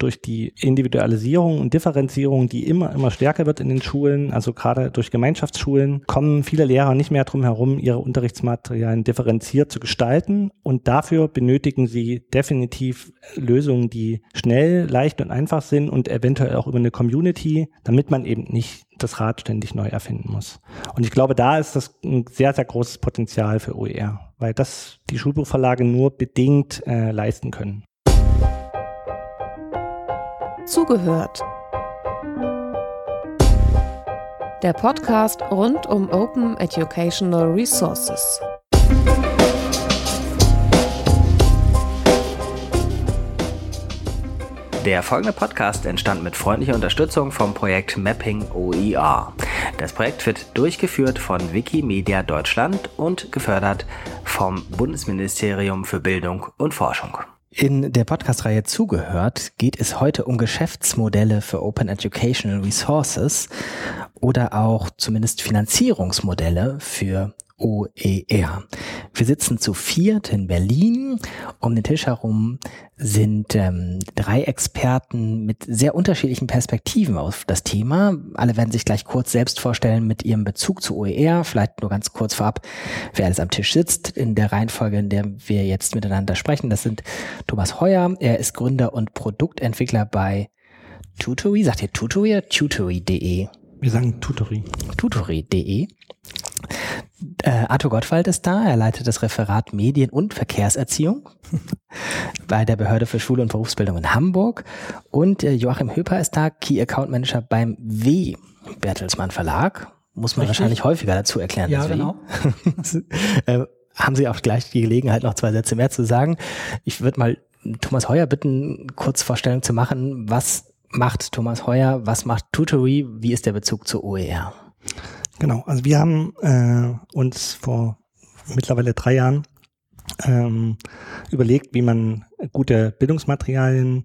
durch die Individualisierung und Differenzierung, die immer, immer stärker wird in den Schulen, also gerade durch Gemeinschaftsschulen, kommen viele Lehrer nicht mehr drum herum, ihre Unterrichtsmaterialien differenziert zu gestalten. Und dafür benötigen sie definitiv Lösungen, die schnell, leicht und einfach sind und eventuell auch über eine Community, damit man eben nicht das Rad ständig neu erfinden muss. Und ich glaube, da ist das ein sehr, sehr großes Potenzial für OER, weil das die Schulbuchverlage nur bedingt äh, leisten können. Zugehört. Der Podcast rund um Open Educational Resources. Der folgende Podcast entstand mit freundlicher Unterstützung vom Projekt Mapping OER. Das Projekt wird durchgeführt von Wikimedia Deutschland und gefördert vom Bundesministerium für Bildung und Forschung. In der Podcast-Reihe Zugehört geht es heute um Geschäftsmodelle für Open Educational Resources oder auch zumindest Finanzierungsmodelle für OER. Wir sitzen zu viert in Berlin. Um den Tisch herum sind ähm, drei Experten mit sehr unterschiedlichen Perspektiven auf das Thema. Alle werden sich gleich kurz selbst vorstellen mit ihrem Bezug zu OER. Vielleicht nur ganz kurz vorab, wer alles am Tisch sitzt in der Reihenfolge, in der wir jetzt miteinander sprechen. Das sind Thomas Heuer. Er ist Gründer und Produktentwickler bei Tutory. Sagt ihr Tutory Tutory.de? Wir sagen Tutory. Tutory.de. Äh, Arthur Gottwald ist da. Er leitet das Referat Medien- und Verkehrserziehung bei der Behörde für Schule und Berufsbildung in Hamburg. Und äh, Joachim Höper ist da, Key Account Manager beim W. Bertelsmann Verlag. Muss man Richtig. wahrscheinlich häufiger dazu erklären. Ja, genau. äh, haben Sie auch gleich die Gelegenheit, noch zwei Sätze mehr zu sagen. Ich würde mal Thomas Heuer bitten, kurz Vorstellung zu machen. Was macht Thomas Heuer? Was macht Tutory? Wie ist der Bezug zu OER? Genau, also wir haben äh, uns vor mittlerweile drei Jahren ähm, überlegt, wie man gute Bildungsmaterialien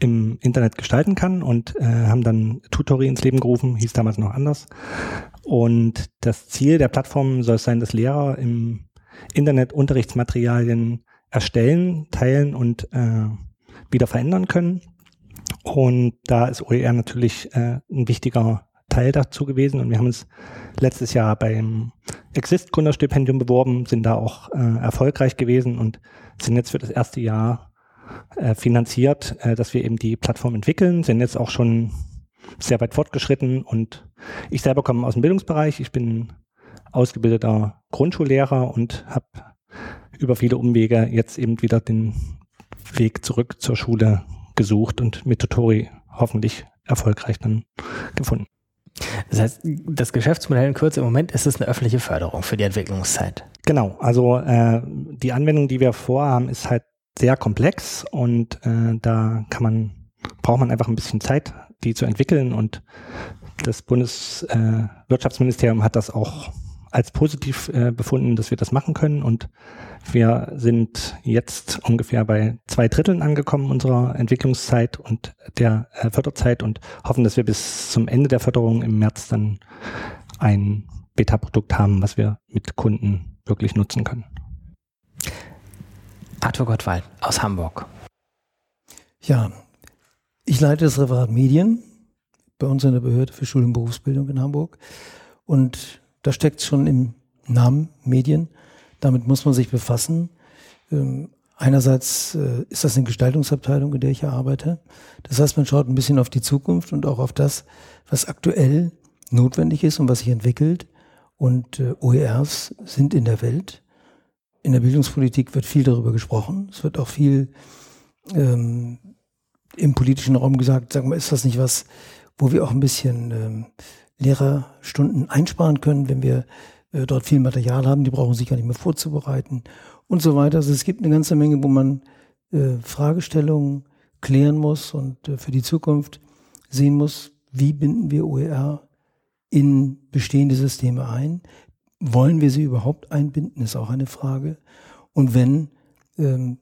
im Internet gestalten kann und äh, haben dann Tutori ins Leben gerufen, hieß damals noch anders. Und das Ziel der Plattform soll es sein, dass Lehrer im Internet Unterrichtsmaterialien erstellen, teilen und äh, wieder verändern können. Und da ist OER natürlich äh, ein wichtiger Teil dazu gewesen und wir haben uns letztes Jahr beim Exist Gründerstipendium beworben, sind da auch äh, erfolgreich gewesen und sind jetzt für das erste Jahr äh, finanziert, äh, dass wir eben die Plattform entwickeln, sind jetzt auch schon sehr weit fortgeschritten und ich selber komme aus dem Bildungsbereich, ich bin ausgebildeter Grundschullehrer und habe über viele Umwege jetzt eben wieder den Weg zurück zur Schule gesucht und mit Tutori hoffentlich erfolgreich dann gefunden. Das heißt, das Geschäftsmodell in Kürze im Moment ist es eine öffentliche Förderung für die Entwicklungszeit. Genau, also äh, die Anwendung, die wir vorhaben, ist halt sehr komplex und äh, da kann man, braucht man einfach ein bisschen Zeit, die zu entwickeln und das Bundeswirtschaftsministerium äh, hat das auch als positiv äh, befunden, dass wir das machen können und wir sind jetzt ungefähr bei zwei Dritteln angekommen unserer Entwicklungszeit und der äh, Förderzeit und hoffen, dass wir bis zum Ende der Förderung im März dann ein Beta-Produkt haben, was wir mit Kunden wirklich nutzen können. Arthur Gottwald aus Hamburg. Ja, ich leite das Referat Medien bei uns in der Behörde für Schule und Berufsbildung in Hamburg. Und da steckt schon im Namen Medien. Damit muss man sich befassen. Ähm, einerseits äh, ist das eine Gestaltungsabteilung, in der ich arbeite. Das heißt, man schaut ein bisschen auf die Zukunft und auch auf das, was aktuell notwendig ist und was sich entwickelt. Und äh, OERs sind in der Welt. In der Bildungspolitik wird viel darüber gesprochen. Es wird auch viel ähm, im politischen Raum gesagt, sagen wir, ist das nicht was, wo wir auch ein bisschen ähm, Lehrerstunden einsparen können, wenn wir äh, dort viel Material haben, die brauchen sich gar nicht mehr vorzubereiten und so weiter. Also es gibt eine ganze Menge, wo man äh, Fragestellungen klären muss und äh, für die Zukunft sehen muss, wie binden wir OER in bestehende Systeme ein? Wollen wir sie überhaupt einbinden, ist auch eine Frage. Und wenn, ähm,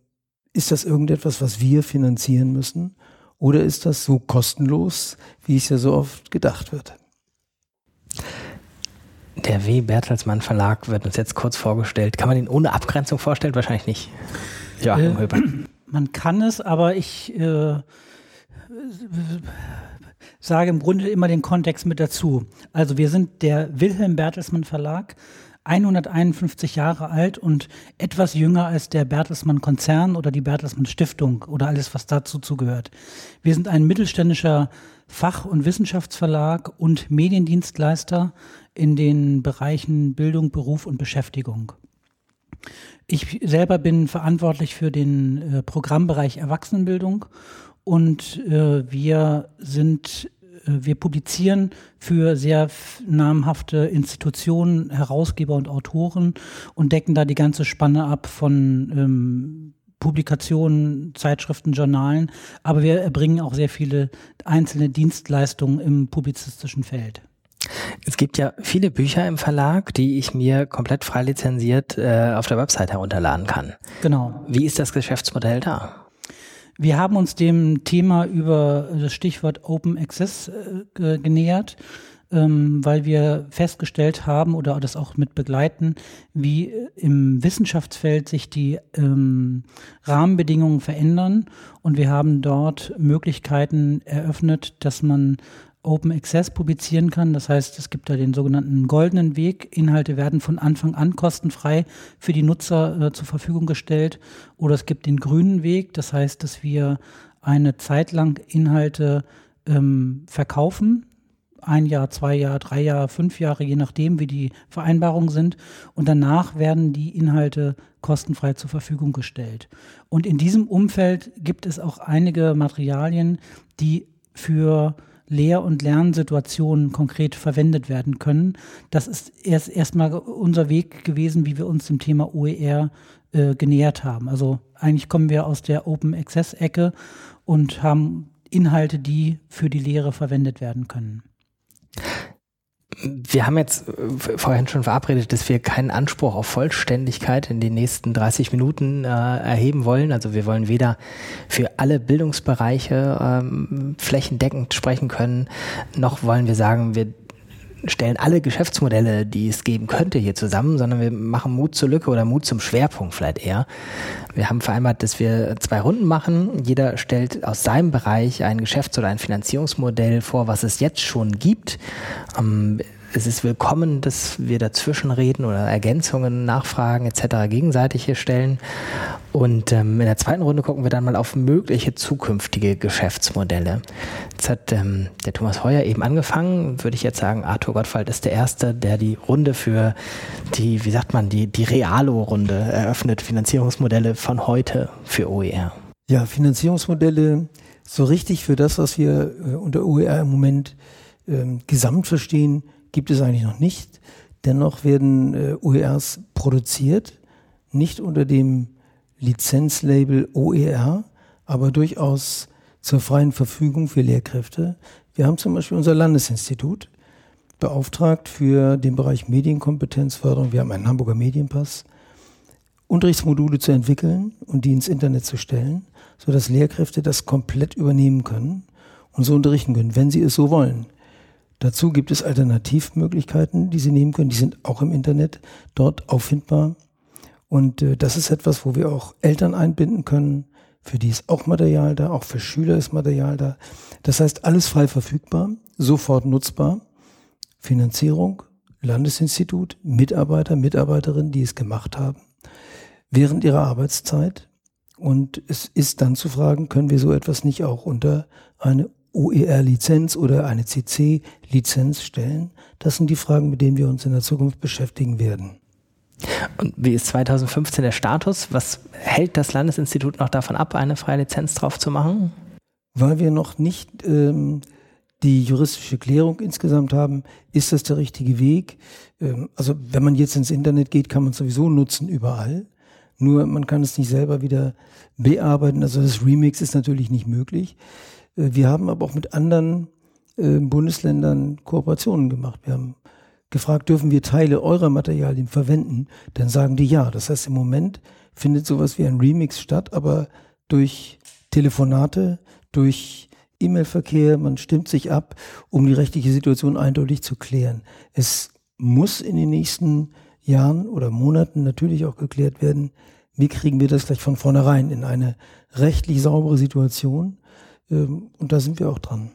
ist das irgendetwas, was wir finanzieren müssen? Oder ist das so kostenlos, wie es ja so oft gedacht wird? Der W. Bertelsmann Verlag wird uns jetzt kurz vorgestellt. Kann man den ohne Abgrenzung vorstellen? Wahrscheinlich nicht. Ja, äh, Man kann es, aber ich äh, sage im Grunde immer den Kontext mit dazu. Also wir sind der Wilhelm Bertelsmann Verlag, 151 Jahre alt und etwas jünger als der Bertelsmann Konzern oder die Bertelsmann Stiftung oder alles, was dazu zugehört. Wir sind ein mittelständischer Fach- und Wissenschaftsverlag und Mediendienstleister in den Bereichen Bildung, Beruf und Beschäftigung. Ich selber bin verantwortlich für den äh, Programmbereich Erwachsenenbildung und äh, wir sind wir publizieren für sehr namhafte Institutionen, Herausgeber und Autoren und decken da die ganze Spanne ab von ähm, Publikationen, Zeitschriften, Journalen, aber wir erbringen auch sehr viele einzelne Dienstleistungen im publizistischen Feld. Es gibt ja viele Bücher im Verlag, die ich mir komplett frei lizenziert äh, auf der Website herunterladen kann. Genau. Wie ist das Geschäftsmodell da? Wir haben uns dem Thema über das Stichwort Open Access äh, genähert, ähm, weil wir festgestellt haben oder das auch mit begleiten, wie im Wissenschaftsfeld sich die ähm, Rahmenbedingungen verändern. Und wir haben dort Möglichkeiten eröffnet, dass man Open Access publizieren kann. Das heißt, es gibt da den sogenannten goldenen Weg. Inhalte werden von Anfang an kostenfrei für die Nutzer äh, zur Verfügung gestellt. Oder es gibt den grünen Weg. Das heißt, dass wir eine Zeit lang Inhalte ähm, verkaufen. Ein Jahr, zwei Jahre, drei Jahre, fünf Jahre, je nachdem, wie die Vereinbarungen sind. Und danach werden die Inhalte kostenfrei zur Verfügung gestellt. Und in diesem Umfeld gibt es auch einige Materialien, die für Lehr- und Lernsituationen konkret verwendet werden können. Das ist erst erstmal unser Weg gewesen, wie wir uns dem Thema OER äh, genähert haben. Also eigentlich kommen wir aus der Open Access Ecke und haben Inhalte, die für die Lehre verwendet werden können wir haben jetzt äh, vorhin schon verabredet, dass wir keinen Anspruch auf Vollständigkeit in den nächsten 30 Minuten äh, erheben wollen. Also wir wollen weder für alle Bildungsbereiche ähm, flächendeckend sprechen können, noch wollen wir sagen, wir stellen alle Geschäftsmodelle, die es geben könnte, hier zusammen, sondern wir machen Mut zur Lücke oder Mut zum Schwerpunkt vielleicht eher. Wir haben vereinbart, dass wir zwei Runden machen. Jeder stellt aus seinem Bereich ein Geschäfts- oder ein Finanzierungsmodell vor, was es jetzt schon gibt. Ähm, es ist willkommen, dass wir dazwischen reden oder Ergänzungen, Nachfragen etc. gegenseitig hier stellen. Und ähm, in der zweiten Runde gucken wir dann mal auf mögliche zukünftige Geschäftsmodelle. Jetzt hat ähm, der Thomas Heuer eben angefangen, würde ich jetzt sagen, Arthur Gottwald ist der Erste, der die Runde für die, wie sagt man, die, die Realo-Runde eröffnet, Finanzierungsmodelle von heute für OER. Ja, Finanzierungsmodelle so richtig für das, was wir äh, unter OER im Moment ähm, gesamt verstehen, gibt es eigentlich noch nicht. Dennoch werden äh, OERs produziert, nicht unter dem Lizenzlabel OER, aber durchaus zur freien Verfügung für Lehrkräfte. Wir haben zum Beispiel unser Landesinstitut beauftragt für den Bereich Medienkompetenzförderung. Wir haben einen Hamburger Medienpass, Unterrichtsmodule zu entwickeln und die ins Internet zu stellen, sodass Lehrkräfte das komplett übernehmen können und so unterrichten können, wenn sie es so wollen. Dazu gibt es Alternativmöglichkeiten, die Sie nehmen können. Die sind auch im Internet dort auffindbar. Und äh, das ist etwas, wo wir auch Eltern einbinden können. Für die ist auch Material da, auch für Schüler ist Material da. Das heißt, alles frei verfügbar, sofort nutzbar. Finanzierung, Landesinstitut, Mitarbeiter, Mitarbeiterinnen, die es gemacht haben, während ihrer Arbeitszeit. Und es ist dann zu fragen, können wir so etwas nicht auch unter eine OER-Lizenz oder eine CC-Lizenz stellen? Das sind die Fragen, mit denen wir uns in der Zukunft beschäftigen werden. Und wie ist 2015 der Status? Was hält das Landesinstitut noch davon ab, eine freie Lizenz drauf zu machen? Weil wir noch nicht ähm, die juristische Klärung insgesamt haben, ist das der richtige Weg? Ähm, also wenn man jetzt ins Internet geht, kann man es sowieso nutzen überall. Nur man kann es nicht selber wieder bearbeiten. Also das Remix ist natürlich nicht möglich. Äh, wir haben aber auch mit anderen äh, Bundesländern Kooperationen gemacht. Wir haben gefragt, dürfen wir Teile eurer Materialien verwenden? Dann sagen die ja. Das heißt, im Moment findet sowas wie ein Remix statt, aber durch Telefonate, durch E-Mail-Verkehr, man stimmt sich ab, um die rechtliche Situation eindeutig zu klären. Es muss in den nächsten Jahren oder Monaten natürlich auch geklärt werden, wie kriegen wir das gleich von vornherein in eine rechtlich saubere Situation, Ähm, und da sind wir auch dran.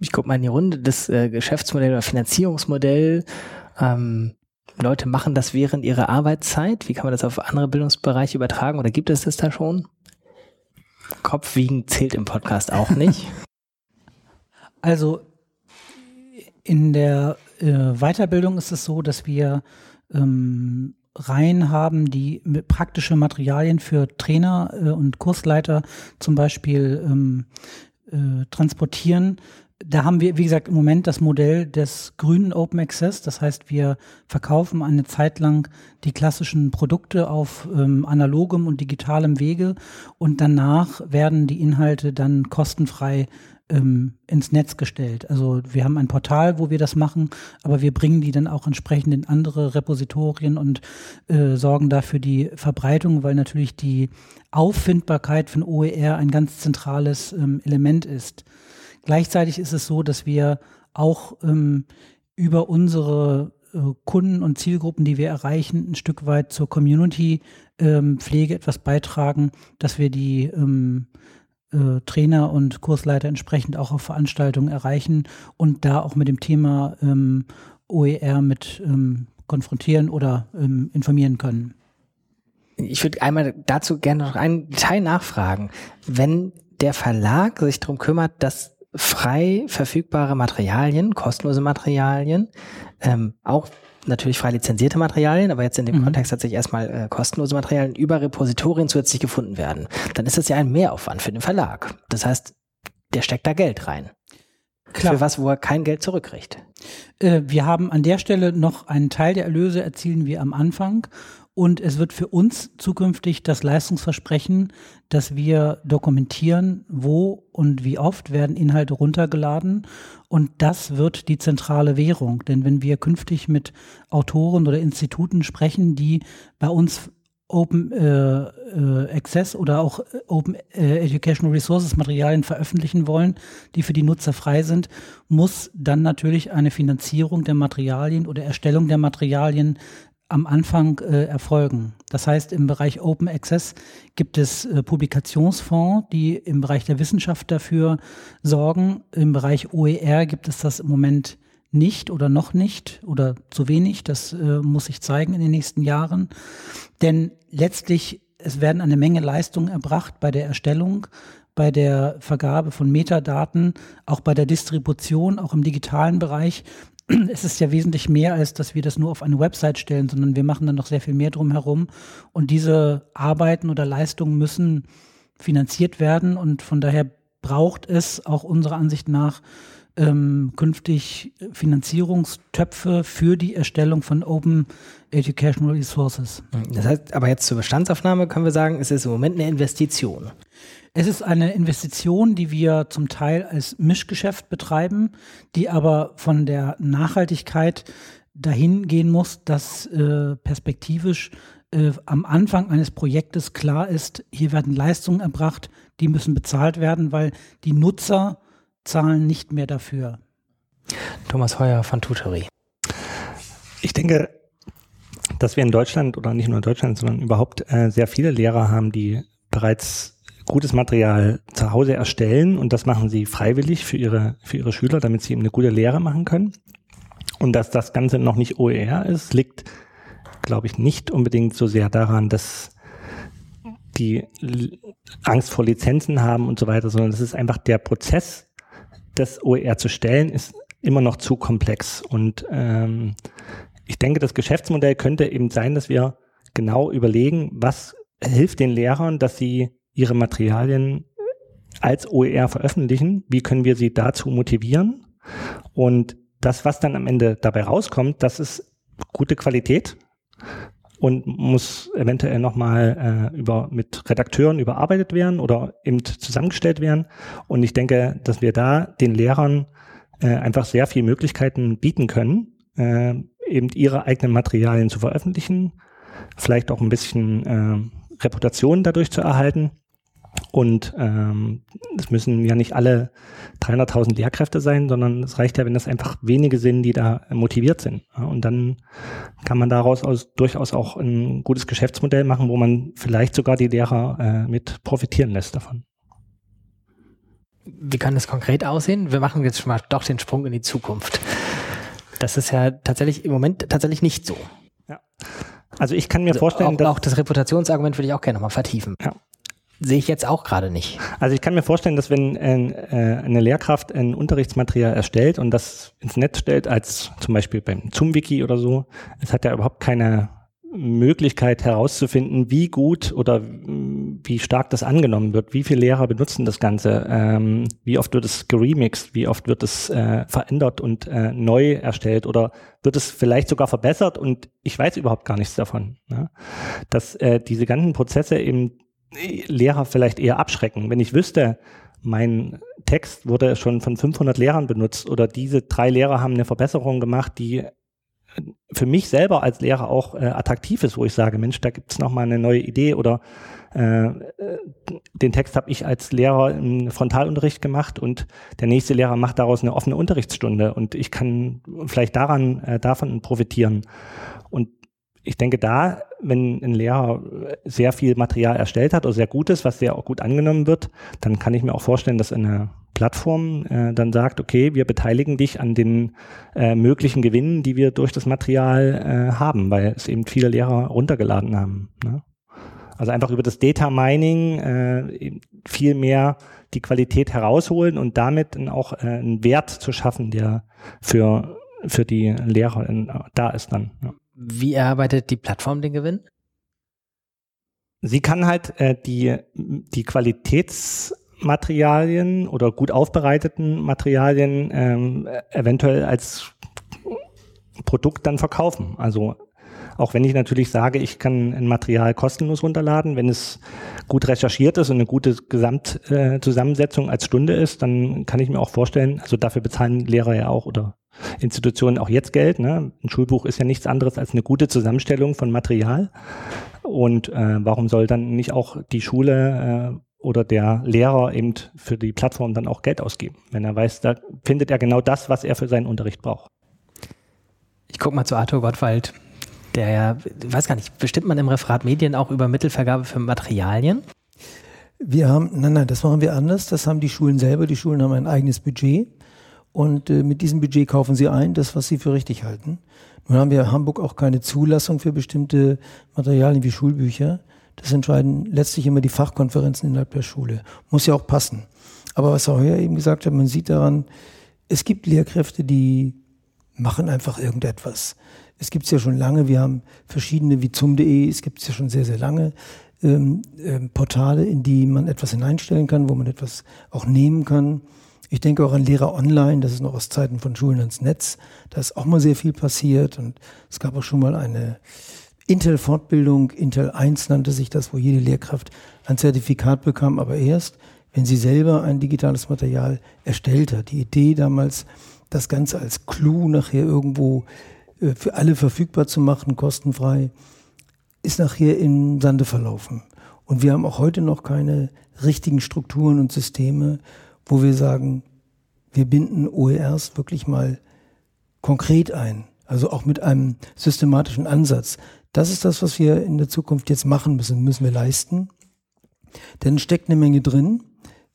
Ich gucke mal in die Runde, das äh, Geschäftsmodell oder Finanzierungsmodell. Ähm, Leute machen das während ihrer Arbeitszeit. Wie kann man das auf andere Bildungsbereiche übertragen oder gibt es das da schon? Kopfwiegen zählt im Podcast auch nicht. Also in der äh, Weiterbildung ist es so, dass wir ähm, Reihen haben, die praktische Materialien für Trainer äh, und Kursleiter zum Beispiel ähm, äh, transportieren. Da haben wir, wie gesagt, im Moment das Modell des grünen Open Access. Das heißt, wir verkaufen eine Zeit lang die klassischen Produkte auf ähm, analogem und digitalem Wege und danach werden die Inhalte dann kostenfrei ähm, ins Netz gestellt. Also wir haben ein Portal, wo wir das machen, aber wir bringen die dann auch entsprechend in andere Repositorien und äh, sorgen dafür die Verbreitung, weil natürlich die Auffindbarkeit von OER ein ganz zentrales ähm, Element ist. Gleichzeitig ist es so, dass wir auch ähm, über unsere äh, Kunden und Zielgruppen, die wir erreichen, ein Stück weit zur Community-Pflege ähm, etwas beitragen, dass wir die ähm, äh, Trainer und Kursleiter entsprechend auch auf Veranstaltungen erreichen und da auch mit dem Thema ähm, OER mit ähm, konfrontieren oder ähm, informieren können. Ich würde einmal dazu gerne noch ein Detail nachfragen. Wenn der Verlag sich darum kümmert, dass frei verfügbare Materialien, kostenlose Materialien, ähm, auch natürlich frei lizenzierte Materialien, aber jetzt in dem mhm. Kontext tatsächlich erstmal äh, kostenlose Materialien über Repositorien zusätzlich gefunden werden, dann ist das ja ein Mehraufwand für den Verlag. Das heißt, der steckt da Geld rein. Klar. Für was, wo er kein Geld zurückkriegt. Äh, wir haben an der Stelle noch einen Teil der Erlöse erzielen wir am Anfang und es wird für uns zukünftig das Leistungsversprechen, dass wir dokumentieren, wo und wie oft werden Inhalte runtergeladen. Und das wird die zentrale Währung. Denn wenn wir künftig mit Autoren oder Instituten sprechen, die bei uns Open äh, äh, Access oder auch Open äh, Educational Resources Materialien veröffentlichen wollen, die für die Nutzer frei sind, muss dann natürlich eine Finanzierung der Materialien oder Erstellung der Materialien am Anfang äh, erfolgen. Das heißt, im Bereich Open Access gibt es äh, Publikationsfonds, die im Bereich der Wissenschaft dafür sorgen. Im Bereich OER gibt es das im Moment nicht oder noch nicht oder zu wenig. Das äh, muss sich zeigen in den nächsten Jahren. Denn letztlich, es werden eine Menge Leistungen erbracht bei der Erstellung, bei der Vergabe von Metadaten, auch bei der Distribution, auch im digitalen Bereich es ist ja wesentlich mehr, als dass wir das nur auf eine Website stellen, sondern wir machen dann noch sehr viel mehr drumherum. Und diese Arbeiten oder Leistungen müssen finanziert werden und von daher braucht es auch unserer Ansicht nach ähm, künftig Finanzierungstöpfe für die Erstellung von Open Educational Resources. Das heißt, aber jetzt zur Bestandsaufnahme können wir sagen, es ist im Moment eine Investition. Es ist eine Investition, die wir zum Teil als Mischgeschäft betreiben, die aber von der Nachhaltigkeit dahin gehen muss, dass äh, perspektivisch äh, am Anfang eines Projektes klar ist, hier werden Leistungen erbracht, die müssen bezahlt werden, weil die Nutzer zahlen nicht mehr dafür. Thomas Heuer von Tutory. Ich denke, dass wir in Deutschland oder nicht nur in Deutschland, sondern überhaupt äh, sehr viele Lehrer haben, die bereits gutes Material zu Hause erstellen und das machen sie freiwillig für ihre, für ihre Schüler, damit sie eben eine gute Lehre machen können. Und dass das Ganze noch nicht OER ist, liegt, glaube ich, nicht unbedingt so sehr daran, dass die Angst vor Lizenzen haben und so weiter, sondern es ist einfach der Prozess, das OER zu stellen, ist immer noch zu komplex. Und ähm, ich denke, das Geschäftsmodell könnte eben sein, dass wir genau überlegen, was hilft den Lehrern, dass sie ihre Materialien als OER veröffentlichen, wie können wir sie dazu motivieren? Und das, was dann am Ende dabei rauskommt, das ist gute Qualität und muss eventuell nochmal äh, über, mit Redakteuren überarbeitet werden oder eben zusammengestellt werden. Und ich denke, dass wir da den Lehrern äh, einfach sehr viele Möglichkeiten bieten können, äh, eben ihre eigenen Materialien zu veröffentlichen, vielleicht auch ein bisschen äh, Reputation dadurch zu erhalten und ähm, es müssen ja nicht alle 300.000 Lehrkräfte sein, sondern es reicht ja, wenn es einfach wenige sind, die da motiviert sind. Und dann kann man daraus aus, durchaus auch ein gutes Geschäftsmodell machen, wo man vielleicht sogar die Lehrer äh, mit profitieren lässt davon. Wie kann das konkret aussehen? Wir machen jetzt schon mal doch den Sprung in die Zukunft. Das ist ja tatsächlich im Moment tatsächlich nicht so. Ja. Also ich kann mir also vorstellen, auch, dass auch das Reputationsargument würde ich auch gerne nochmal vertiefen. Ja. Sehe ich jetzt auch gerade nicht. Also ich kann mir vorstellen, dass wenn äh, eine Lehrkraft ein Unterrichtsmaterial erstellt und das ins Netz stellt, als zum Beispiel beim Zoom-Wiki oder so, es hat ja überhaupt keine Möglichkeit herauszufinden, wie gut oder wie stark das angenommen wird, wie viele Lehrer benutzen das Ganze, ähm, wie oft wird es geremixed, wie oft wird es äh, verändert und äh, neu erstellt oder wird es vielleicht sogar verbessert und ich weiß überhaupt gar nichts davon. Ne? Dass äh, diese ganzen Prozesse eben Lehrer vielleicht eher abschrecken. Wenn ich wüsste, mein Text wurde schon von 500 Lehrern benutzt oder diese drei Lehrer haben eine Verbesserung gemacht, die für mich selber als Lehrer auch äh, attraktiv ist, wo ich sage, Mensch, da gibt es nochmal eine neue Idee oder äh, den Text habe ich als Lehrer im Frontalunterricht gemacht und der nächste Lehrer macht daraus eine offene Unterrichtsstunde und ich kann vielleicht daran äh, davon profitieren. Und ich denke da, wenn ein Lehrer sehr viel Material erstellt hat oder sehr gutes, was sehr gut angenommen wird, dann kann ich mir auch vorstellen, dass eine Plattform äh, dann sagt, okay, wir beteiligen dich an den äh, möglichen Gewinnen, die wir durch das Material äh, haben, weil es eben viele Lehrer runtergeladen haben. Ne? Also einfach über das Data Mining äh, viel mehr die Qualität herausholen und damit auch äh, einen Wert zu schaffen, der für, für die Lehrer in, da ist dann. Ja. Wie erarbeitet die Plattform den Gewinn? Sie kann halt äh, die, die Qualitätsmaterialien oder gut aufbereiteten Materialien ähm, eventuell als Produkt dann verkaufen. Also auch wenn ich natürlich sage, ich kann ein Material kostenlos runterladen, wenn es gut recherchiert ist und eine gute Gesamtzusammensetzung äh, als Stunde ist, dann kann ich mir auch vorstellen, also dafür bezahlen Lehrer ja auch oder Institutionen auch jetzt Geld. Ne? Ein Schulbuch ist ja nichts anderes als eine gute Zusammenstellung von Material. Und äh, warum soll dann nicht auch die Schule äh, oder der Lehrer eben für die Plattform dann auch Geld ausgeben, wenn er weiß, da findet er genau das, was er für seinen Unterricht braucht. Ich gucke mal zu Arthur Gottwald, der ja, weiß gar nicht, bestimmt man im Referat Medien auch über Mittelvergabe für Materialien? Wir haben, nein, nein, das machen wir anders. Das haben die Schulen selber. Die Schulen haben ein eigenes Budget. Und äh, mit diesem Budget kaufen sie ein, das, was sie für richtig halten. Nun haben wir in Hamburg auch keine Zulassung für bestimmte Materialien wie Schulbücher. Das entscheiden letztlich immer die Fachkonferenzen innerhalb der Schule. Muss ja auch passen. Aber was auch hier eben gesagt hat, man sieht daran, es gibt Lehrkräfte, die machen einfach irgendetwas. Es gibt es ja schon lange, wir haben verschiedene wie zum.de, es gibt es ja schon sehr, sehr lange ähm, ähm, Portale, in die man etwas hineinstellen kann, wo man etwas auch nehmen kann. Ich denke auch an Lehrer online, das ist noch aus Zeiten von Schulen ans Netz. Da ist auch mal sehr viel passiert und es gab auch schon mal eine Intel-Fortbildung, Intel 1 nannte sich das, wo jede Lehrkraft ein Zertifikat bekam, aber erst, wenn sie selber ein digitales Material erstellt hat. Die Idee damals, das Ganze als Clou nachher irgendwo äh, für alle verfügbar zu machen, kostenfrei, ist nachher in Sande verlaufen. Und wir haben auch heute noch keine richtigen Strukturen und Systeme, wo wir sagen, wir binden OERs wirklich mal konkret ein, also auch mit einem systematischen Ansatz. Das ist das, was wir in der Zukunft jetzt machen müssen, müssen wir leisten. Denn steckt eine Menge drin.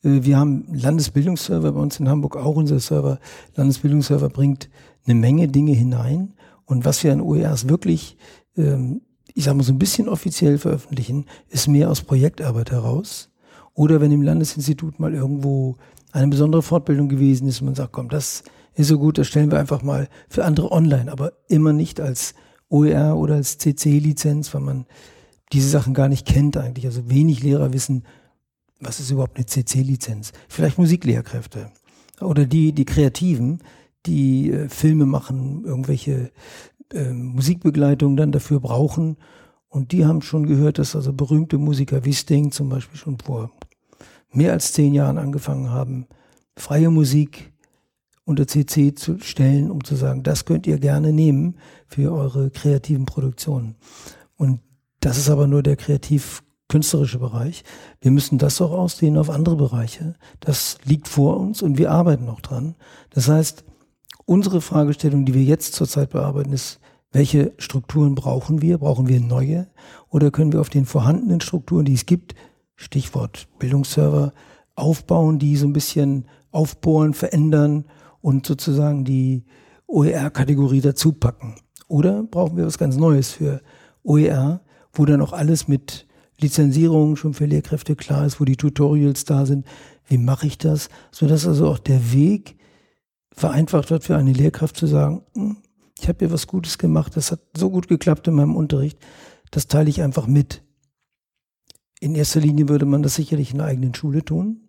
Äh, wir haben Landesbildungsserver bei uns in Hamburg, auch unser Server. Landesbildungsserver bringt eine Menge Dinge hinein. Und was wir an OERs wirklich, ähm, ich sage mal so ein bisschen offiziell veröffentlichen, ist mehr aus Projektarbeit heraus. Oder wenn im Landesinstitut mal irgendwo eine besondere Fortbildung gewesen ist man sagt, komm, das ist so gut, das stellen wir einfach mal für andere online, aber immer nicht als OER oder als CC-Lizenz, weil man diese Sachen gar nicht kennt eigentlich. Also wenig Lehrer wissen, was ist überhaupt eine CC-Lizenz. Vielleicht Musiklehrkräfte oder die, die Kreativen, die äh, Filme machen, irgendwelche äh, Musikbegleitungen dann dafür brauchen. Und die haben schon gehört, dass also berühmte Musiker wie Sting zum Beispiel schon vor mehr als zehn Jahren angefangen haben, freie Musik unter CC zu stellen, um zu sagen, das könnt ihr gerne nehmen für eure kreativen Produktionen. Und das ist aber nur der kreativ-künstlerische Bereich. Wir müssen das auch ausdehnen auf andere Bereiche. Das liegt vor uns und wir arbeiten auch dran. Das heißt, unsere Fragestellung, die wir jetzt zurzeit bearbeiten, ist, welche Strukturen brauchen wir? Brauchen wir neue? Oder können wir auf den vorhandenen Strukturen, die es gibt, Stichwort Bildungsserver, aufbauen, die so ein bisschen aufbohren, verändern und sozusagen die OER-Kategorie dazu packen? Oder brauchen wir was ganz Neues für OER, wo dann auch alles mit Lizenzierung schon für Lehrkräfte klar ist, wo die Tutorials da sind. Wie mache ich das? Sodass also auch der Weg vereinfacht wird für eine Lehrkraft zu sagen, hm, ich habe hier was Gutes gemacht, das hat so gut geklappt in meinem Unterricht, das teile ich einfach mit. In erster Linie würde man das sicherlich in der eigenen Schule tun,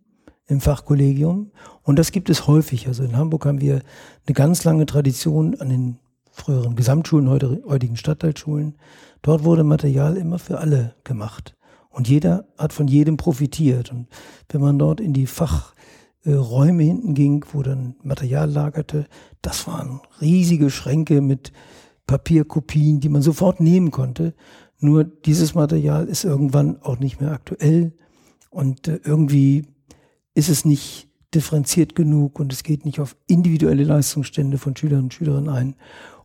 im Fachkollegium. Und das gibt es häufig. Also in Hamburg haben wir eine ganz lange Tradition an den früheren Gesamtschulen, heutigen Stadtteilschulen. Dort wurde Material immer für alle gemacht. Und jeder hat von jedem profitiert. Und wenn man dort in die Fachräume hinten ging, wo dann Material lagerte, das waren riesige Schränke mit Papierkopien, die man sofort nehmen konnte. Nur dieses Material ist irgendwann auch nicht mehr aktuell und äh, irgendwie ist es nicht differenziert genug und es geht nicht auf individuelle Leistungsstände von Schülerinnen und Schülern ein.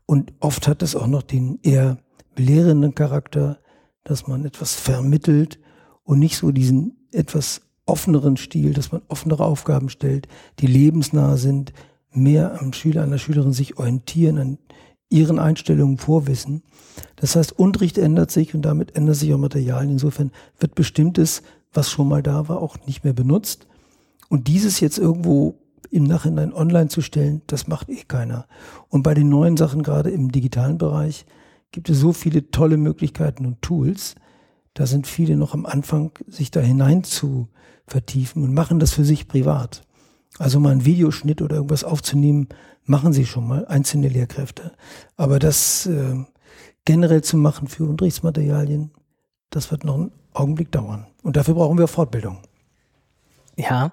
Und oft hat es auch noch den eher belehrenden Charakter, dass man etwas vermittelt und nicht so diesen etwas offeneren Stil, dass man offenere Aufgaben stellt, die lebensnah sind, mehr am Schüler, an der Schülerin sich orientieren, an ihren Einstellungen vorwissen. Das heißt, Unterricht ändert sich und damit ändert sich auch Material. Insofern wird bestimmtes, was schon mal da war, auch nicht mehr benutzt. Und dieses jetzt irgendwo im Nachhinein online zu stellen, das macht eh keiner. Und bei den neuen Sachen, gerade im digitalen Bereich, gibt es so viele tolle Möglichkeiten und Tools. Da sind viele noch am Anfang, sich da hinein zu vertiefen und machen das für sich privat. Also mal einen Videoschnitt oder irgendwas aufzunehmen, machen sie schon mal, einzelne Lehrkräfte. Aber das äh, generell zu machen für Unterrichtsmaterialien, das wird noch einen Augenblick dauern. Und dafür brauchen wir Fortbildung. Ja,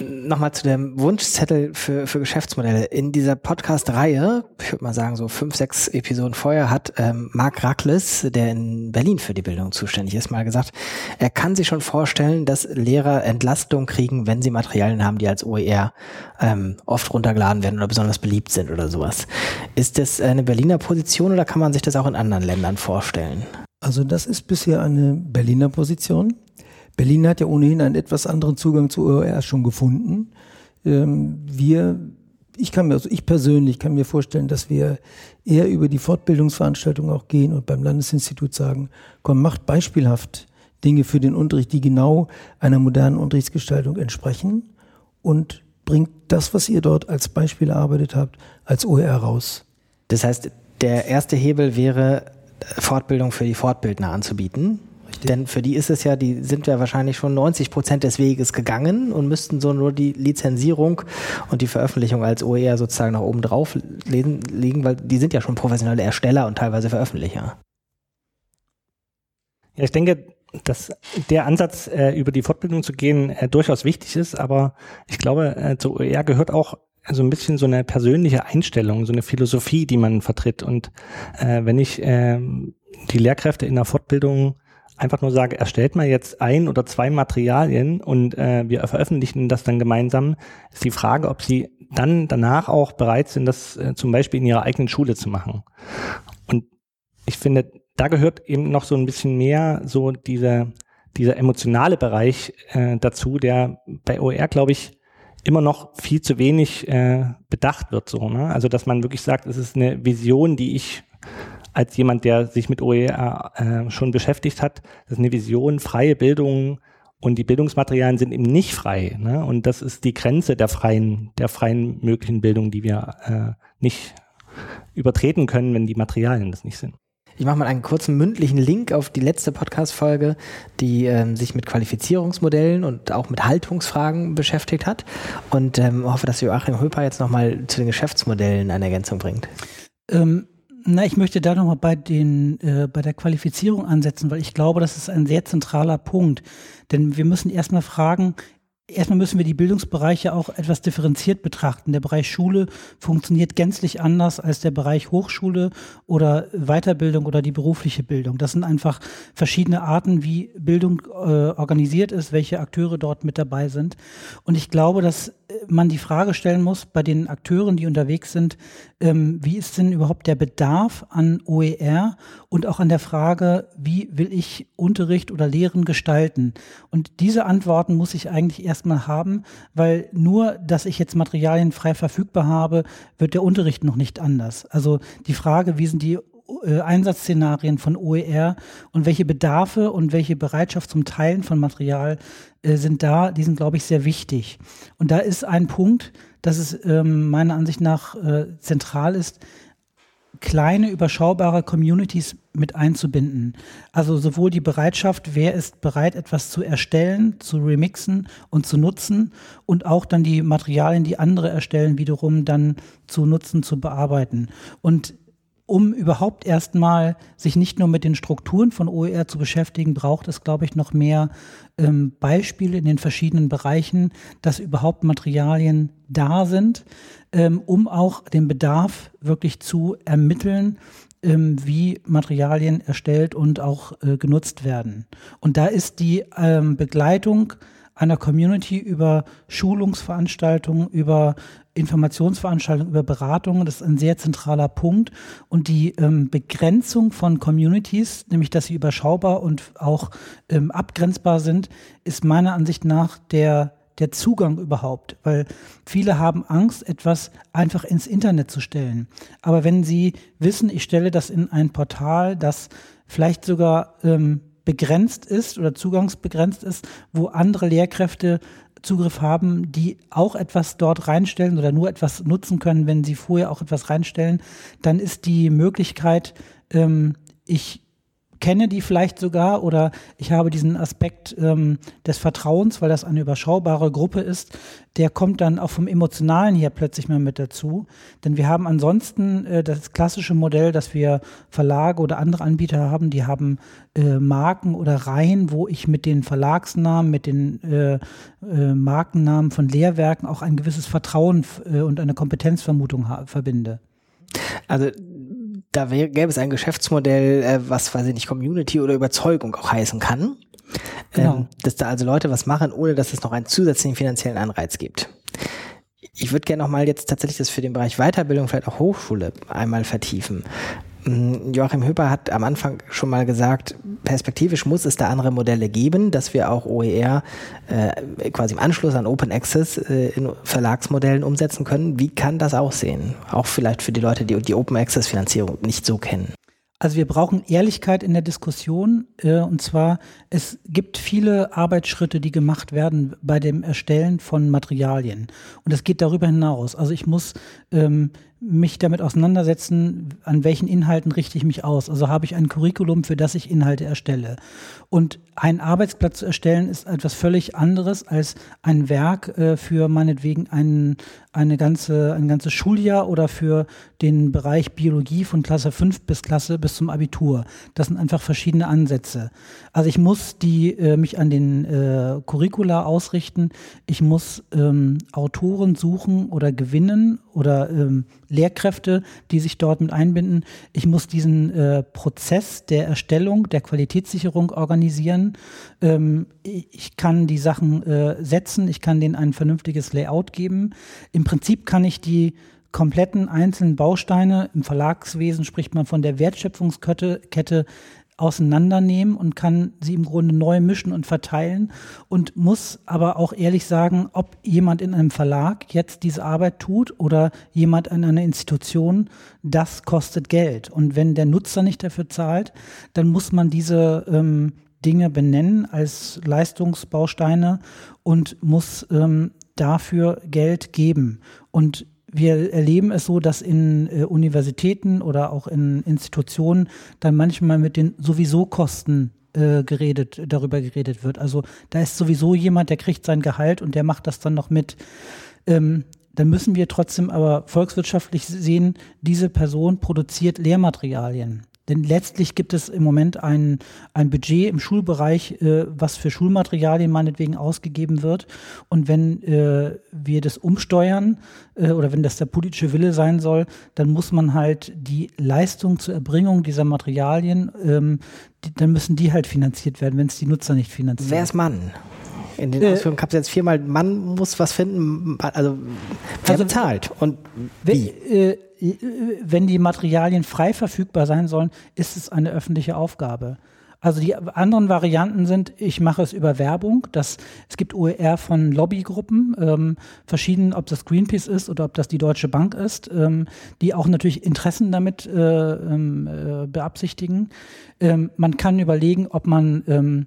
nochmal zu dem Wunschzettel für, für Geschäftsmodelle. In dieser Podcast-Reihe, ich würde mal sagen so fünf, sechs Episoden vorher, hat ähm, Marc Rackles, der in Berlin für die Bildung zuständig ist, mal gesagt, er kann sich schon vorstellen, dass Lehrer Entlastung kriegen, wenn sie Materialien haben, die als OER ähm, oft runtergeladen werden oder besonders beliebt sind oder sowas. Ist das eine Berliner Position oder kann man sich das auch in anderen Ländern vorstellen? Also das ist bisher eine Berliner Position. Berlin hat ja ohnehin einen etwas anderen Zugang zu OER schon gefunden. Ähm, wir, ich kann mir, also ich persönlich kann mir vorstellen, dass wir eher über die Fortbildungsveranstaltung auch gehen und beim Landesinstitut sagen, komm, macht beispielhaft Dinge für den Unterricht, die genau einer modernen Unterrichtsgestaltung entsprechen und bringt das, was ihr dort als Beispiel erarbeitet habt, als OER raus. Das heißt, der erste Hebel wäre, Fortbildung für die Fortbildner anzubieten. Richtig. Denn für die ist es ja, die sind ja wahrscheinlich schon 90 Prozent des Weges gegangen und müssten so nur die Lizenzierung und die Veröffentlichung als OER sozusagen nach oben drauf legen, weil die sind ja schon professionelle Ersteller und teilweise Veröffentlicher. Ja, ich denke, dass der Ansatz, äh, über die Fortbildung zu gehen, äh, durchaus wichtig ist, aber ich glaube, äh, zu OER gehört auch so ein bisschen so eine persönliche Einstellung, so eine Philosophie, die man vertritt. Und äh, wenn ich äh, die Lehrkräfte in der Fortbildung einfach nur sage, erstellt mal jetzt ein oder zwei Materialien und äh, wir veröffentlichen das dann gemeinsam, ist die Frage, ob sie dann danach auch bereit sind, das äh, zum Beispiel in ihrer eigenen Schule zu machen. Und ich finde, da gehört eben noch so ein bisschen mehr so diese, dieser emotionale Bereich äh, dazu, der bei OER, glaube ich, immer noch viel zu wenig äh, bedacht wird. So, ne? Also dass man wirklich sagt, es ist eine Vision, die ich als jemand, der sich mit OER äh, schon beschäftigt hat, das ist eine Vision, freie Bildung und die Bildungsmaterialien sind eben nicht frei. Ne? Und das ist die Grenze der freien, der freien möglichen Bildung, die wir äh, nicht übertreten können, wenn die Materialien das nicht sind. Ich mache mal einen kurzen mündlichen Link auf die letzte Podcast-Folge, die ähm, sich mit Qualifizierungsmodellen und auch mit Haltungsfragen beschäftigt hat. Und ähm, hoffe, dass Joachim Höper jetzt nochmal zu den Geschäftsmodellen eine Ergänzung bringt. Ähm, na, ich möchte da nochmal bei den, äh, bei der Qualifizierung ansetzen, weil ich glaube, das ist ein sehr zentraler Punkt. Denn wir müssen erstmal fragen, Erstmal müssen wir die Bildungsbereiche auch etwas differenziert betrachten. Der Bereich Schule funktioniert gänzlich anders als der Bereich Hochschule oder Weiterbildung oder die berufliche Bildung. Das sind einfach verschiedene Arten, wie Bildung äh, organisiert ist, welche Akteure dort mit dabei sind. Und ich glaube, dass man die Frage stellen muss bei den Akteuren, die unterwegs sind, ähm, wie ist denn überhaupt der Bedarf an OER und auch an der Frage, wie will ich Unterricht oder Lehren gestalten? Und diese Antworten muss ich eigentlich erstmal haben, weil nur, dass ich jetzt Materialien frei verfügbar habe, wird der Unterricht noch nicht anders. Also die Frage, wie sind die äh, Einsatzszenarien von OER und welche Bedarfe und welche Bereitschaft zum Teilen von Material äh, sind da, die sind, glaube ich, sehr wichtig. Und da ist ein Punkt, dass es ähm, meiner Ansicht nach äh, zentral ist, kleine, überschaubare Communities mit einzubinden. Also sowohl die Bereitschaft, wer ist bereit, etwas zu erstellen, zu remixen und zu nutzen und auch dann die Materialien, die andere erstellen, wiederum dann zu nutzen, zu bearbeiten. Und um überhaupt erstmal sich nicht nur mit den Strukturen von OER zu beschäftigen, braucht es, glaube ich, noch mehr ähm, Beispiele in den verschiedenen Bereichen, dass überhaupt Materialien da sind, ähm, um auch den Bedarf wirklich zu ermitteln, ähm, wie Materialien erstellt und auch äh, genutzt werden. Und da ist die ähm, Begleitung einer Community über Schulungsveranstaltungen, über Informationsveranstaltungen, über Beratungen. Das ist ein sehr zentraler Punkt. Und die ähm, Begrenzung von Communities, nämlich dass sie überschaubar und auch ähm, abgrenzbar sind, ist meiner Ansicht nach der der Zugang überhaupt, weil viele haben Angst, etwas einfach ins Internet zu stellen. Aber wenn sie wissen, ich stelle das in ein Portal, das vielleicht sogar ähm, begrenzt ist oder zugangsbegrenzt ist, wo andere Lehrkräfte Zugriff haben, die auch etwas dort reinstellen oder nur etwas nutzen können, wenn sie vorher auch etwas reinstellen, dann ist die Möglichkeit, ähm, ich kenne die vielleicht sogar oder ich habe diesen Aspekt ähm, des Vertrauens, weil das eine überschaubare Gruppe ist, der kommt dann auch vom Emotionalen hier plötzlich mal mit dazu. Denn wir haben ansonsten äh, das klassische Modell, dass wir Verlage oder andere Anbieter haben, die haben äh, Marken oder Reihen, wo ich mit den Verlagsnamen, mit den äh, äh Markennamen von Lehrwerken auch ein gewisses Vertrauen äh, und eine Kompetenzvermutung verbinde. Also da gäbe es ein Geschäftsmodell, äh, was, weiß ich nicht, Community oder Überzeugung auch heißen kann. Genau. Ähm, dass da also Leute was machen, ohne dass es noch einen zusätzlichen finanziellen Anreiz gibt. Ich würde gerne noch mal jetzt tatsächlich das für den Bereich Weiterbildung, vielleicht auch Hochschule einmal vertiefen. Mm, Joachim Hüpper hat am Anfang schon mal gesagt, perspektivisch muss es da andere Modelle geben, dass wir auch OER äh, quasi im Anschluss an Open Access äh, in Verlagsmodellen umsetzen können. Wie kann das aussehen? Auch vielleicht für die Leute, die die Open Access Finanzierung nicht so kennen. Also wir brauchen Ehrlichkeit in der Diskussion. Äh, und zwar, es gibt viele Arbeitsschritte, die gemacht werden bei dem Erstellen von Materialien. Und es geht darüber hinaus. Also ich muss ähm, mich damit auseinandersetzen, an welchen Inhalten richte ich mich aus. Also habe ich ein Curriculum, für das ich Inhalte erstelle. Und einen Arbeitsplatz zu erstellen ist etwas völlig anderes als ein Werk äh, für meinetwegen ein, eine ganze, ein ganzes Schuljahr oder für den Bereich Biologie von Klasse 5 bis Klasse bis zum Abitur. Das sind einfach verschiedene Ansätze. Also ich muss die, äh, mich an den äh, Curricula ausrichten. Ich muss ähm, Autoren suchen oder gewinnen oder ähm, Lehrkräfte, die sich dort mit einbinden. Ich muss diesen äh, Prozess der Erstellung, der Qualitätssicherung organisieren. Ähm, ich kann die Sachen äh, setzen, ich kann denen ein vernünftiges Layout geben. Im Prinzip kann ich die kompletten einzelnen Bausteine, im Verlagswesen spricht man von der Wertschöpfungskette Kette, auseinandernehmen und kann sie im Grunde neu mischen und verteilen und muss aber auch ehrlich sagen, ob jemand in einem Verlag jetzt diese Arbeit tut oder jemand in einer Institution, das kostet Geld. Und wenn der Nutzer nicht dafür zahlt, dann muss man diese ähm, Dinge benennen als Leistungsbausteine und muss ähm, dafür Geld geben. Und wir erleben es so, dass in äh, Universitäten oder auch in Institutionen dann manchmal mit den sowieso Kosten äh, geredet, darüber geredet wird. Also da ist sowieso jemand, der kriegt sein Gehalt und der macht das dann noch mit. Ähm, dann müssen wir trotzdem aber volkswirtschaftlich sehen, diese Person produziert Lehrmaterialien. Denn letztlich gibt es im Moment ein, ein Budget im Schulbereich, äh, was für Schulmaterialien meinetwegen ausgegeben wird. Und wenn äh, wir das umsteuern äh, oder wenn das der politische Wille sein soll, dann muss man halt die Leistung zur Erbringung dieser Materialien, ähm, die, dann müssen die halt finanziert werden, wenn es die Nutzer nicht finanzieren. Wer ist Mann? In den äh, Ausführungen gab es jetzt viermal, man muss was finden, also wer also, bezahlt und wie? Äh, wenn die Materialien frei verfügbar sein sollen, ist es eine öffentliche Aufgabe. Also die anderen Varianten sind, ich mache es über Werbung. Das, es gibt OER von Lobbygruppen, ähm, verschieden, ob das Greenpeace ist oder ob das die Deutsche Bank ist, ähm, die auch natürlich Interessen damit äh, ähm, äh, beabsichtigen. Ähm, man kann überlegen, ob man ähm,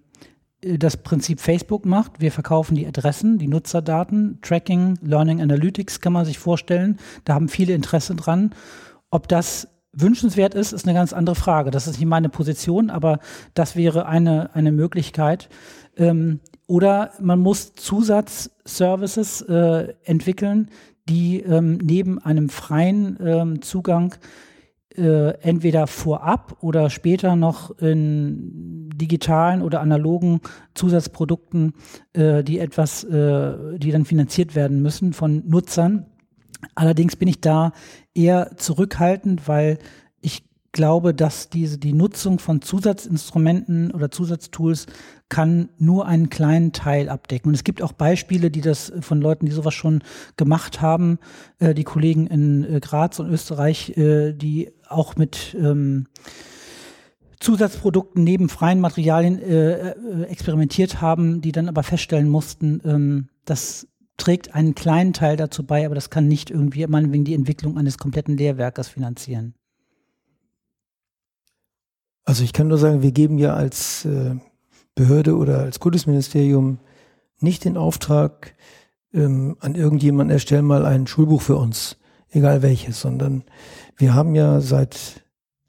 das Prinzip Facebook macht. Wir verkaufen die Adressen, die Nutzerdaten, Tracking, Learning Analytics kann man sich vorstellen. Da haben viele Interesse dran. Ob das wünschenswert ist, ist eine ganz andere Frage. Das ist nicht meine Position, aber das wäre eine, eine Möglichkeit. Ähm, oder man muss Zusatzservices äh, entwickeln, die ähm, neben einem freien ähm, Zugang äh, entweder vorab oder später noch in digitalen oder analogen Zusatzprodukten, äh, die etwas, äh, die dann finanziert werden müssen von Nutzern. Allerdings bin ich da eher zurückhaltend, weil ich glaube, dass diese, die Nutzung von Zusatzinstrumenten oder Zusatztools kann nur einen kleinen Teil abdecken. Und es gibt auch Beispiele, die das von Leuten, die sowas schon gemacht haben, äh, die Kollegen in äh, Graz und Österreich, äh, die auch mit ähm, Zusatzprodukten neben freien Materialien äh, äh, experimentiert haben, die dann aber feststellen mussten, ähm, dass trägt einen kleinen Teil dazu bei, aber das kann nicht irgendwie meinetwegen die Entwicklung eines kompletten Lehrwerkes finanzieren. Also ich kann nur sagen, wir geben ja als äh, Behörde oder als Kultusministerium nicht den Auftrag ähm, an irgendjemanden, erstell mal ein Schulbuch für uns, egal welches, sondern wir haben ja seit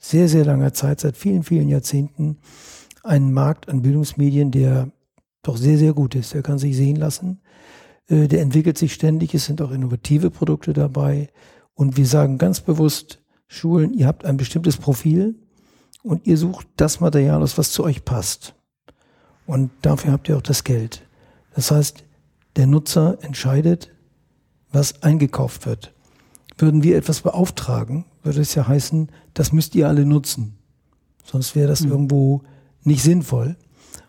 sehr, sehr langer Zeit, seit vielen, vielen Jahrzehnten einen Markt an Bildungsmedien, der doch sehr, sehr gut ist. Der kann sich sehen lassen. Äh, der entwickelt sich ständig, es sind auch innovative Produkte dabei. Und wir sagen ganz bewusst, Schulen, ihr habt ein bestimmtes Profil und ihr sucht das Material aus, was zu euch passt. Und dafür habt ihr auch das Geld. Das heißt, der Nutzer entscheidet, was eingekauft wird. Würden wir etwas beauftragen, würde es ja heißen, das müsst ihr alle nutzen. Sonst wäre das mhm. irgendwo nicht sinnvoll.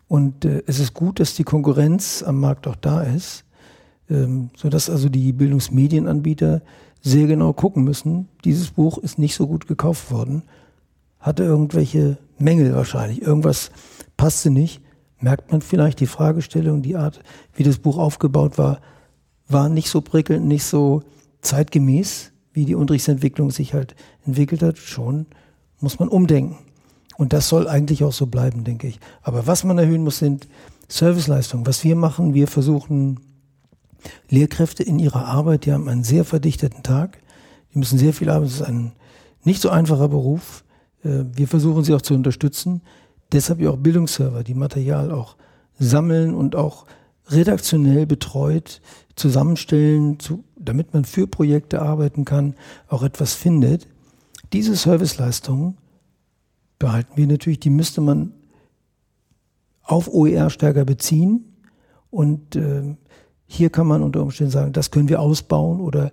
Und äh, es ist gut, dass die Konkurrenz am Markt auch da ist ähm, sodass also die Bildungsmedienanbieter sehr genau gucken müssen, dieses Buch ist nicht so gut gekauft worden, hatte irgendwelche Mängel wahrscheinlich, irgendwas passte nicht, merkt man vielleicht die Fragestellung, die Art, wie das Buch aufgebaut war, war nicht so prickelnd, nicht so zeitgemäß, wie die Unterrichtsentwicklung sich halt entwickelt hat, schon muss man umdenken. Und das soll eigentlich auch so bleiben, denke ich. Aber was man erhöhen muss, sind Serviceleistungen. Was wir machen, wir versuchen Lehrkräfte in ihrer Arbeit, die haben einen sehr verdichteten Tag, die müssen sehr viel arbeiten, es ist ein nicht so einfacher Beruf. Äh, wir versuchen sie auch zu unterstützen. Deshalb ja auch Bildungsserver, die Material auch sammeln und auch redaktionell betreut zusammenstellen, zu, damit man für Projekte arbeiten kann, auch etwas findet. Diese Serviceleistungen behalten wir natürlich, die müsste man auf OER stärker beziehen und äh, hier kann man unter Umständen sagen, das können wir ausbauen oder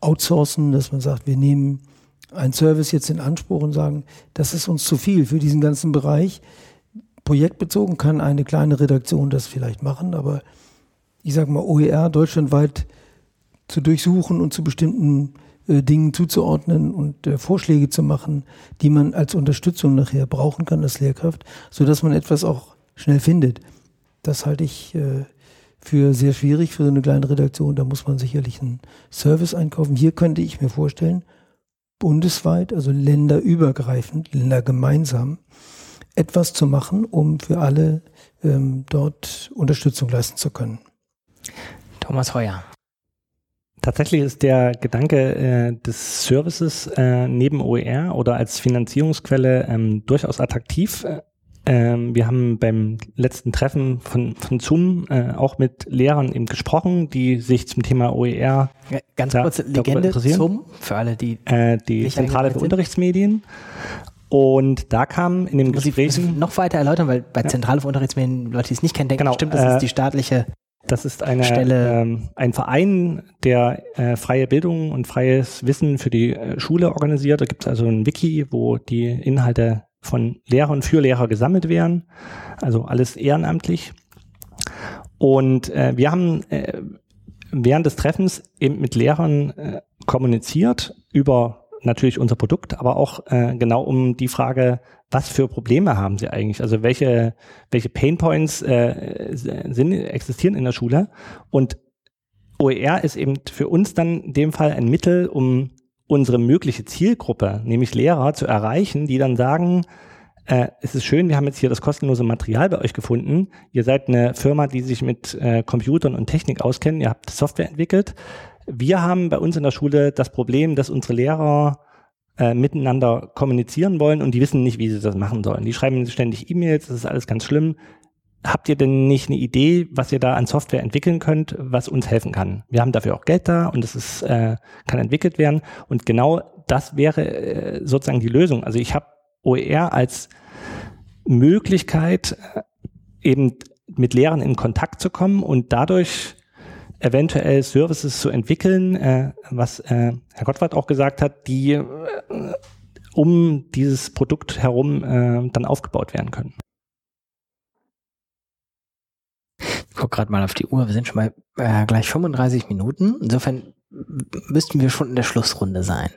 outsourcen, dass man sagt, wir nehmen einen Service jetzt in Anspruch und sagen, das ist uns zu viel für diesen ganzen Bereich. Projektbezogen kann eine kleine Redaktion das vielleicht machen, aber ich sage mal, OER deutschlandweit zu durchsuchen und zu bestimmten äh, Dingen zuzuordnen und äh, Vorschläge zu machen, die man als Unterstützung nachher brauchen kann als Lehrkraft, sodass man etwas auch schnell findet. Das halte ich äh, für sehr schwierig für so eine kleine Redaktion. Da muss man sicherlich einen Service einkaufen. Hier könnte ich mir vorstellen, bundesweit, also länderübergreifend, ländergemeinsam, etwas zu machen, um für alle ähm, dort Unterstützung leisten zu können. Thomas Heuer. Tatsächlich ist der Gedanke äh, des Services äh, neben OER oder als Finanzierungsquelle ähm, durchaus attraktiv. Äh, ähm, wir haben beim letzten Treffen von, von Zoom äh, auch mit Lehrern eben gesprochen, die sich zum Thema OER ja, ganz da, kurze Legende Zoom für alle, die äh, die Zentrale für Unterrichtsmedien. Und da kam in dem Gespräch noch weiter erläutern, weil bei ja. Zentrale für Unterrichtsmedien Leute, die es nicht kennen, denken, genau, stimmt, das äh, ist die staatliche das ist eine. Ähm, ein Verein, der äh, freie Bildung und freies Wissen für die äh, Schule organisiert. Da gibt es also ein Wiki, wo die Inhalte von Lehrern für Lehrer gesammelt werden. Also alles ehrenamtlich. Und äh, wir haben äh, während des Treffens eben mit Lehrern äh, kommuniziert über natürlich unser Produkt, aber auch äh, genau um die Frage, was für Probleme haben sie eigentlich? Also welche, welche Painpoints äh, sind, existieren in der Schule? Und OER ist eben für uns dann in dem Fall ein Mittel, um unsere mögliche Zielgruppe, nämlich Lehrer, zu erreichen, die dann sagen, äh, es ist schön, wir haben jetzt hier das kostenlose Material bei euch gefunden. Ihr seid eine Firma, die sich mit äh, Computern und Technik auskennen. Ihr habt Software entwickelt. Wir haben bei uns in der Schule das Problem, dass unsere Lehrer äh, miteinander kommunizieren wollen und die wissen nicht, wie sie das machen sollen. Die schreiben ständig E-Mails, das ist alles ganz schlimm. Habt ihr denn nicht eine Idee, was ihr da an Software entwickeln könnt, was uns helfen kann? Wir haben dafür auch Geld da und es ist, äh, kann entwickelt werden. Und genau das wäre äh, sozusagen die Lösung. Also ich habe OER als Möglichkeit, äh, eben mit Lehrern in Kontakt zu kommen und dadurch eventuell Services zu entwickeln, äh, was äh, Herr Gottwald auch gesagt hat, die äh, um dieses Produkt herum äh, dann aufgebaut werden können. Ich gucke gerade mal auf die Uhr, wir sind schon mal äh, gleich 35 Minuten. Insofern müssten wir schon in der Schlussrunde sein.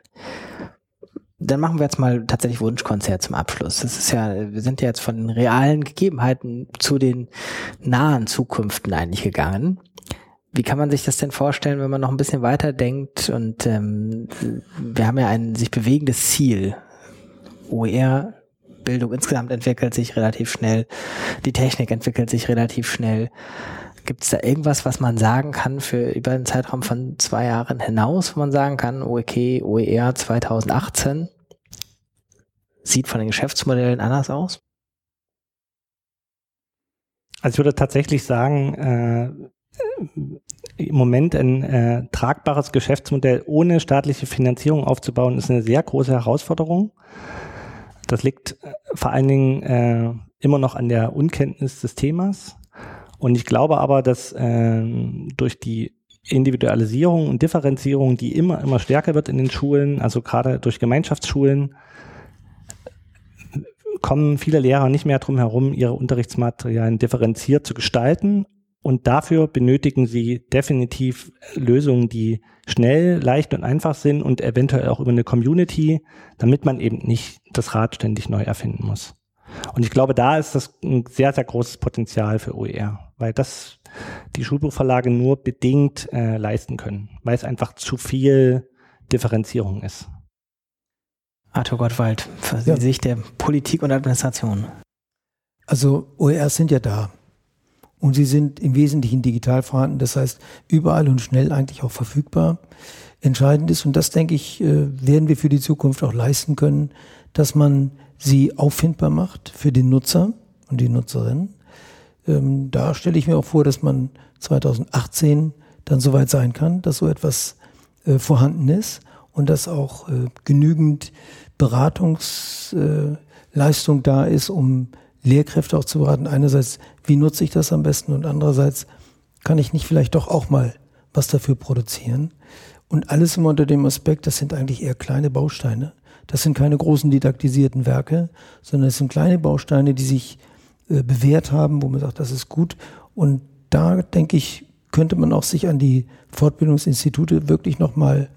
Dann machen wir jetzt mal tatsächlich Wunschkonzert zum Abschluss. Das ist ja, wir sind ja jetzt von den realen Gegebenheiten zu den nahen Zukünften eigentlich gegangen. Wie kann man sich das denn vorstellen, wenn man noch ein bisschen weiter denkt? Und ähm, wir haben ja ein sich bewegendes Ziel. OER, Bildung insgesamt entwickelt sich relativ schnell, die Technik entwickelt sich relativ schnell. Gibt es da irgendwas, was man sagen kann für über einen Zeitraum von zwei Jahren hinaus, wo man sagen kann, okay, OER 2018 sieht von den Geschäftsmodellen anders aus? Also ich würde tatsächlich sagen, äh, im Moment ein äh, tragbares Geschäftsmodell ohne staatliche Finanzierung aufzubauen, ist eine sehr große Herausforderung. Das liegt äh, vor allen Dingen äh, immer noch an der Unkenntnis des Themas. Und ich glaube aber, dass äh, durch die Individualisierung und Differenzierung, die immer, immer stärker wird in den Schulen, also gerade durch Gemeinschaftsschulen, kommen viele Lehrer nicht mehr drum herum, ihre Unterrichtsmaterialien differenziert zu gestalten und dafür benötigen sie definitiv Lösungen, die schnell, leicht und einfach sind und eventuell auch über eine Community, damit man eben nicht das Rad ständig neu erfinden muss. Und ich glaube, da ist das ein sehr, sehr großes Potenzial für OER, weil das die Schulbuchverlage nur bedingt äh, leisten können, weil es einfach zu viel Differenzierung ist. Arthur Gottwald, für ja. die Sicht der Politik und Administration. Also OERs sind ja da. Und sie sind im Wesentlichen digital vorhanden, das heißt überall und schnell eigentlich auch verfügbar. Entscheidend ist, und das denke ich, äh, werden wir für die Zukunft auch leisten können, dass man sie auffindbar macht für den Nutzer und die Nutzerin. Ähm, da stelle ich mir auch vor, dass man 2018 dann soweit sein kann, dass so etwas äh, vorhanden ist und dass auch äh, genügend Beratungsleistung da ist, um Lehrkräfte auch zu beraten. Einerseits, wie nutze ich das am besten und andererseits, kann ich nicht vielleicht doch auch mal was dafür produzieren? Und alles immer unter dem Aspekt, das sind eigentlich eher kleine Bausteine. Das sind keine großen didaktisierten Werke, sondern es sind kleine Bausteine, die sich äh, bewährt haben, wo man sagt, das ist gut. Und da denke ich, könnte man auch sich an die Fortbildungsinstitute wirklich nochmal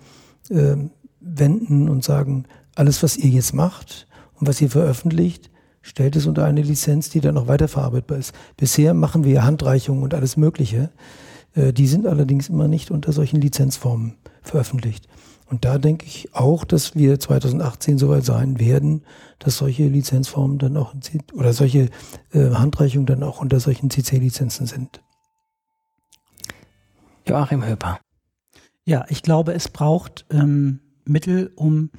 äh, wenden und sagen, alles, was ihr jetzt macht und was ihr veröffentlicht, stellt es unter eine Lizenz, die dann auch weiterverarbeitbar ist. Bisher machen wir Handreichungen und alles Mögliche. Äh, die sind allerdings immer nicht unter solchen Lizenzformen veröffentlicht. Und da denke ich auch, dass wir 2018 soweit sein werden, dass solche Lizenzformen dann auch oder solche äh, Handreichungen dann auch unter solchen CC-Lizenzen sind. Joachim Höper. Ja, ich glaube, es braucht ähm, Mittel, um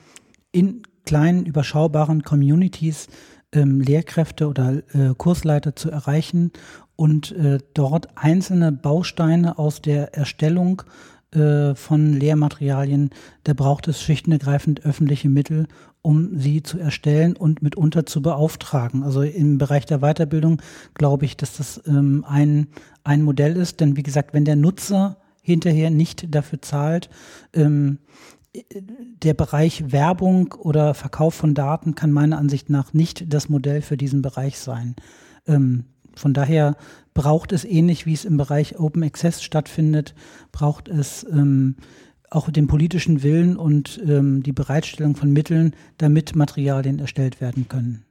in kleinen, überschaubaren Communities ähm, Lehrkräfte oder äh, Kursleiter zu erreichen und äh, dort einzelne Bausteine aus der Erstellung äh, von Lehrmaterialien, da braucht es schichtenergreifend öffentliche Mittel, um sie zu erstellen und mitunter zu beauftragen. Also im Bereich der Weiterbildung glaube ich, dass das ähm, ein, ein Modell ist, denn wie gesagt, wenn der Nutzer hinterher nicht dafür zahlt, ähm, der Bereich Werbung oder Verkauf von Daten kann meiner Ansicht nach nicht das Modell für diesen Bereich sein. Ähm, von daher braucht es ähnlich wie es im Bereich Open Access stattfindet, braucht es ähm, auch den politischen Willen und ähm, die Bereitstellung von Mitteln, damit Materialien erstellt werden können.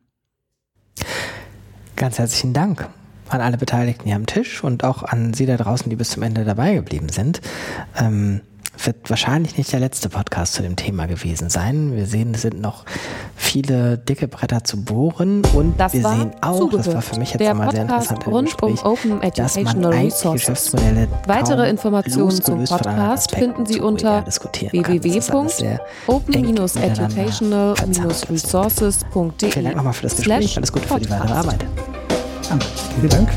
Ganz herzlichen Dank an alle Beteiligten hier am Tisch und auch an Sie da draußen, die bis zum Ende dabei geblieben sind. Ähm, wird wahrscheinlich nicht der letzte Podcast zu dem Thema gewesen sein. Wir sehen, es sind noch viele dicke Bretter zu bohren und Das wir sehen auch, zugehört. das war für mich jetzt Der nochmal sehr Podcast interessant im rund um Gespräch, Open dass man Educational Resources. Geschäftsmodelle Weitere Informationen zum Podcast finden Sie unter OER diskutieren kann. Das ist alles sehr eng open-educational-resources.de Vielen Dank nochmal für das Gespräch. Alles Gute für die weitere. Arbeit. Vielen Dank.